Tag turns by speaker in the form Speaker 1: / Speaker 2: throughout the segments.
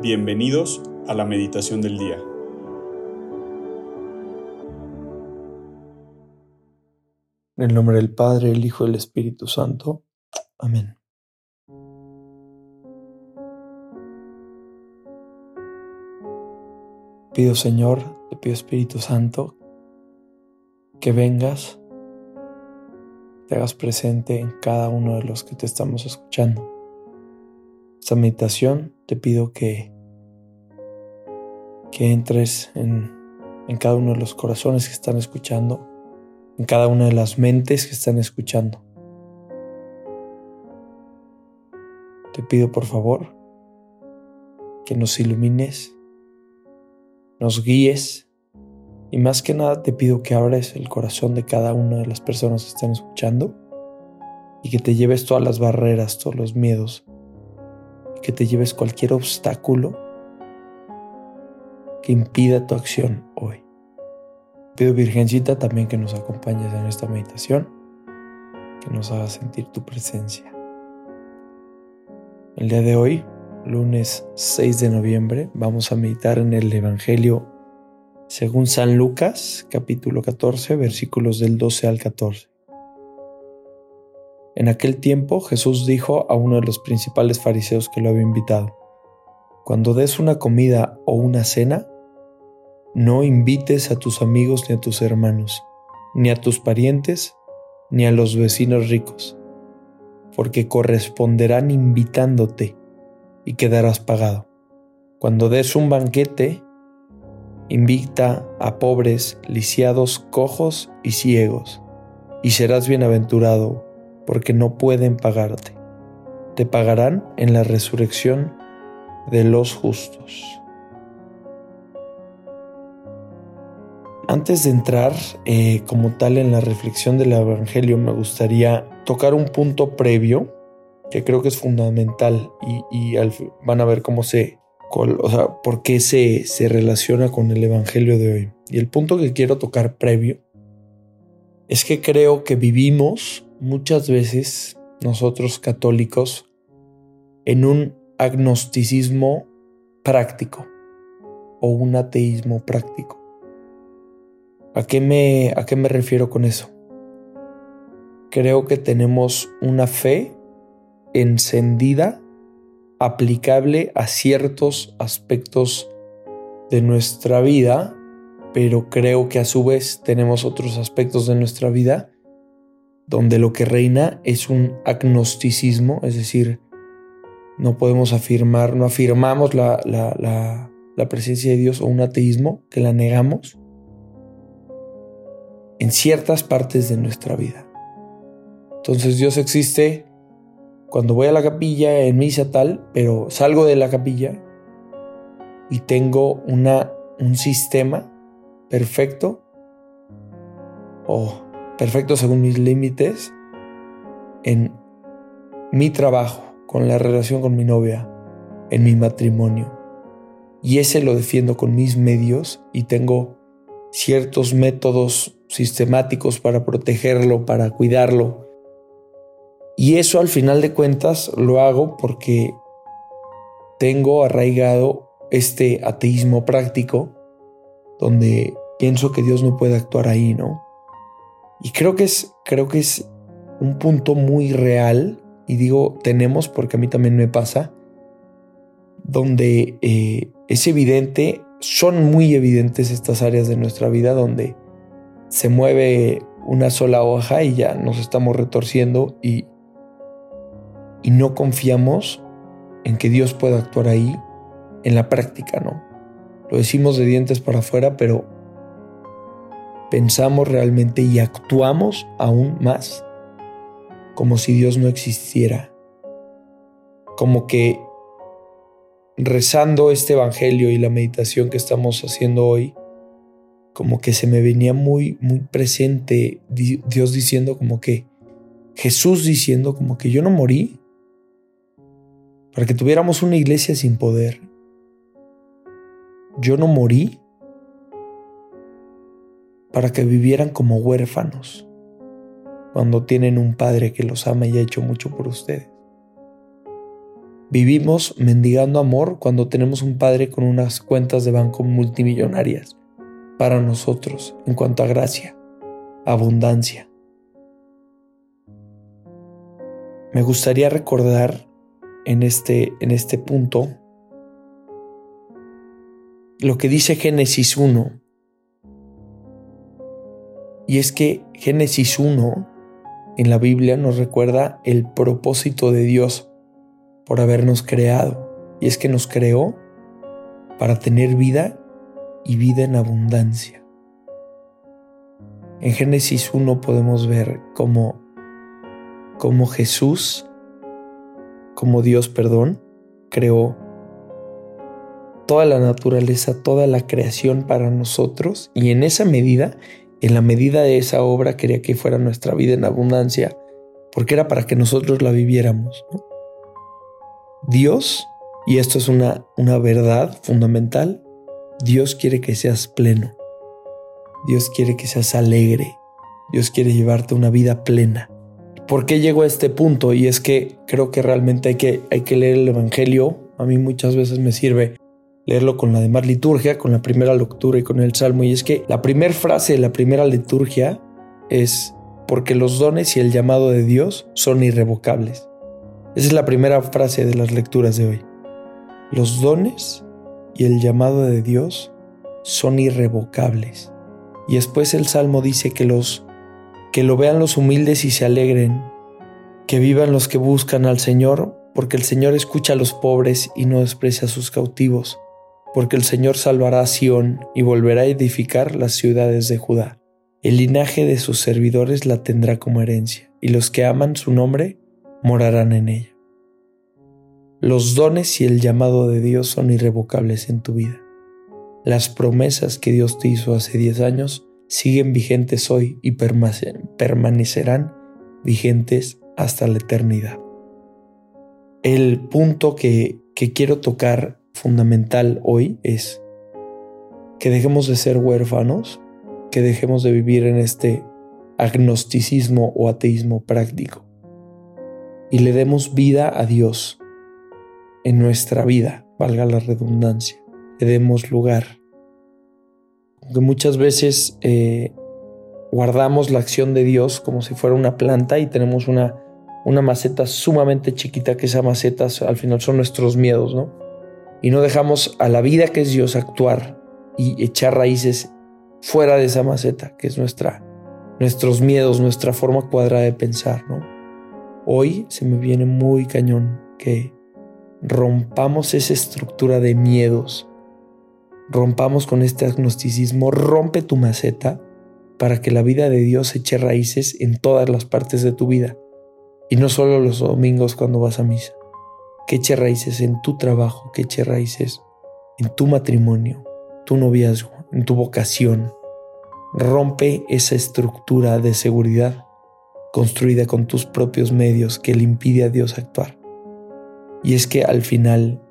Speaker 1: Bienvenidos a la meditación del día.
Speaker 2: En el nombre del Padre, el Hijo y el Espíritu Santo. Amén. Pido Señor, te pido Espíritu Santo, que vengas, te hagas presente en cada uno de los que te estamos escuchando. Esta meditación te pido que, que entres en, en cada uno de los corazones que están escuchando, en cada una de las mentes que están escuchando. Te pido por favor que nos ilumines, nos guíes y más que nada te pido que abres el corazón de cada una de las personas que están escuchando y que te lleves todas las barreras, todos los miedos que te lleves cualquier obstáculo que impida tu acción hoy. Pido Virgencita también que nos acompañes en esta meditación, que nos haga sentir tu presencia. El día de hoy, lunes 6 de noviembre, vamos a meditar en el Evangelio según San Lucas, capítulo 14, versículos del 12 al 14. En aquel tiempo Jesús dijo a uno de los principales fariseos que lo había invitado, Cuando des una comida o una cena, no invites a tus amigos ni a tus hermanos, ni a tus parientes, ni a los vecinos ricos, porque corresponderán invitándote y quedarás pagado. Cuando des un banquete, invita a pobres, lisiados, cojos y ciegos, y serás bienaventurado porque no pueden pagarte. Te pagarán en la resurrección de los justos. Antes de entrar eh, como tal en la reflexión del Evangelio, me gustaría tocar un punto previo que creo que es fundamental y, van a ver cómo se, o sea, por qué se, se relaciona con el Evangelio de hoy. Y el punto que quiero tocar previo es que creo que vivimos muchas veces nosotros católicos en un agnosticismo práctico o un ateísmo práctico. ¿A qué me, a qué me refiero con eso? Creo que tenemos una fe encendida, aplicable a ciertos aspectos de nuestra vida, pero creo que a su vez tenemos otros aspectos de nuestra vida donde lo que reina es un agnosticismo, es decir, no podemos afirmar, no afirmamos la, la, presencia de Dios o un ateísmo, que la negamos en ciertas partes de nuestra vida. Entonces Dios existe cuando voy a la capilla en misa tal, pero salgo de la capilla y tengo una, un sistema perfecto o perfecto según mis límites en mi trabajo, con la relación con mi novia, en mi matrimonio. Y ese lo defiendo con mis medios y tengo ciertos métodos sistemáticos para protegerlo, para cuidarlo. Y eso al final de cuentas lo hago porque tengo arraigado este ateísmo práctico donde pienso que Dios no puede actuar ahí, ¿no? Y creo que es, creo que es un punto muy real, y digo tenemos porque a mí también me pasa, donde eh, es evidente, son muy evidentes estas áreas de nuestra vida donde se mueve una sola hoja y ya nos estamos retorciendo y, y no confiamos en que Dios pueda actuar ahí en la práctica, ¿no? Lo decimos de dientes para afuera, pero pensamos realmente y actuamos aún más como si Dios no existiera. Como que rezando este Evangelio y la meditación que estamos haciendo hoy, como que se me venía muy, muy presente Dios diciendo como que, Jesús diciendo como que yo no morí para que tuviéramos una iglesia sin poder. Yo no morí para que vivieran como huérfanos cuando tienen un padre que los ama y ha hecho mucho por ustedes. Vivimos mendigando amor cuando tenemos un padre con unas cuentas de banco multimillonarias para nosotros en cuanto a gracia, abundancia. Me gustaría recordar en este, en este punto lo que dice Génesis 1. Y es que Génesis 1 en la Biblia nos recuerda el propósito de Dios por habernos creado. Y es que nos creó para tener vida y vida en abundancia. En Génesis 1 podemos ver cómo, cómo Jesús, como Dios, perdón, creó toda la naturaleza, toda la creación para nosotros y en esa medida, en la medida de esa obra quería que fuera nuestra vida en abundancia, porque era para que nosotros la viviéramos. Dios, y esto es una, una verdad fundamental, Dios quiere que seas pleno. Dios quiere que seas alegre. Dios quiere llevarte una vida plena. ¿Por qué llego a este punto? Y es que creo que realmente hay que, hay que leer el Evangelio. A mí muchas veces me sirve leerlo con la demás liturgia, con la primera lectura y con el Salmo. Y es que la primera frase de la primera liturgia es porque los dones y el llamado de Dios son irrevocables. Esa es la primera frase de las lecturas de hoy. Los dones y el llamado de Dios son irrevocables. Y después el Salmo dice que los que lo vean los humildes y se alegren, que vivan los que buscan al Señor, porque el Señor escucha a los pobres y no desprecia a sus cautivos, porque el Señor salvará a Sión y volverá a edificar las ciudades de Judá. El linaje de sus servidores la tendrá como herencia, y los que aman su nombre morarán en ella. Los dones y el llamado de Dios son irrevocables en tu vida. Las promesas que Dios te hizo hace 10 años siguen vigentes hoy y permanecerán vigentes hasta la eternidad. El punto que, que quiero tocar fundamental hoy es que dejemos de ser huérfanos, que dejemos de vivir en este agnosticismo o ateísmo práctico y le demos vida a Dios en nuestra vida, valga la redundancia, le demos lugar. Aunque muchas veces eh, guardamos la acción de Dios como si fuera una planta y tenemos una, una maceta sumamente chiquita, que esa maceta al final son nuestros miedos, ¿no? Y no dejamos a la vida que es Dios actuar y echar raíces fuera de esa maceta, que es nuestra, nuestros miedos, nuestra forma cuadrada de pensar, ¿no? Hoy se me viene muy cañón que rompamos esa estructura de miedos, rompamos con este agnosticismo, rompe tu maceta para que la vida de Dios eche raíces en todas las partes de tu vida y no solo los domingos cuando vas a misa. Que eche raíces en tu trabajo, que eche raíces en tu matrimonio, tu noviazgo, en tu vocación. Rompe esa estructura de seguridad construida con tus propios medios que le impide a Dios actuar. Y es que al final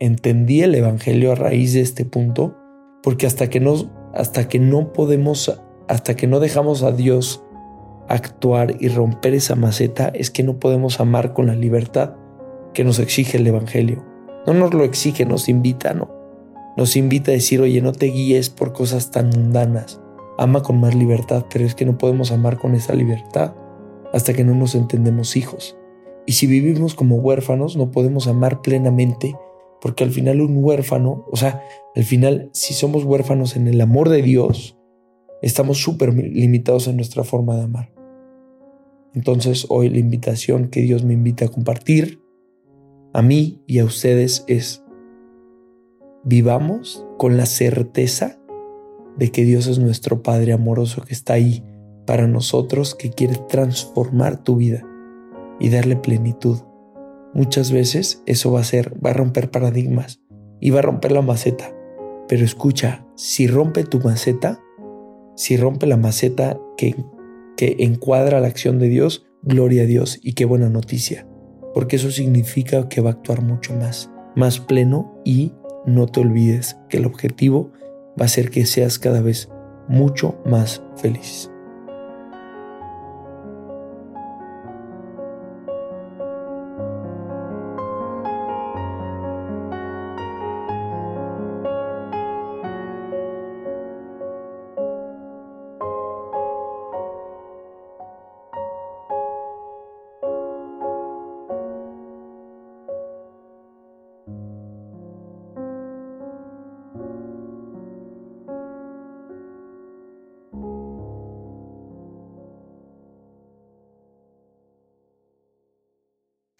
Speaker 2: entendí el Evangelio a raíz de este punto, porque hasta que no, hasta que no podemos, hasta que no dejamos a Dios actuar y romper esa maceta, es que no podemos amar con la libertad que nos exige el Evangelio. No nos lo exige, nos invita, no. Nos invita a decir, oye, no te guíes por cosas tan mundanas. Ama con más libertad, pero es que no podemos amar con esa libertad hasta que no nos entendemos hijos. Y si vivimos como huérfanos, no podemos amar plenamente, porque al final un huérfano, o sea, al final si somos huérfanos en el amor de Dios, estamos súper limitados en nuestra forma de amar. Entonces hoy la invitación que Dios me invita a compartir a mí y a ustedes es, vivamos con la certeza de que Dios es nuestro Padre amoroso que está ahí para nosotros que quiere transformar tu vida y darle plenitud. Muchas veces eso va a ser, va a romper paradigmas y va a romper la maceta. Pero escucha, si rompe tu maceta, si rompe la maceta que, que encuadra la acción de Dios, gloria a Dios y qué buena noticia, porque eso significa que va a actuar mucho más, más pleno y no te olvides que el objetivo va a ser que seas cada vez mucho más feliz.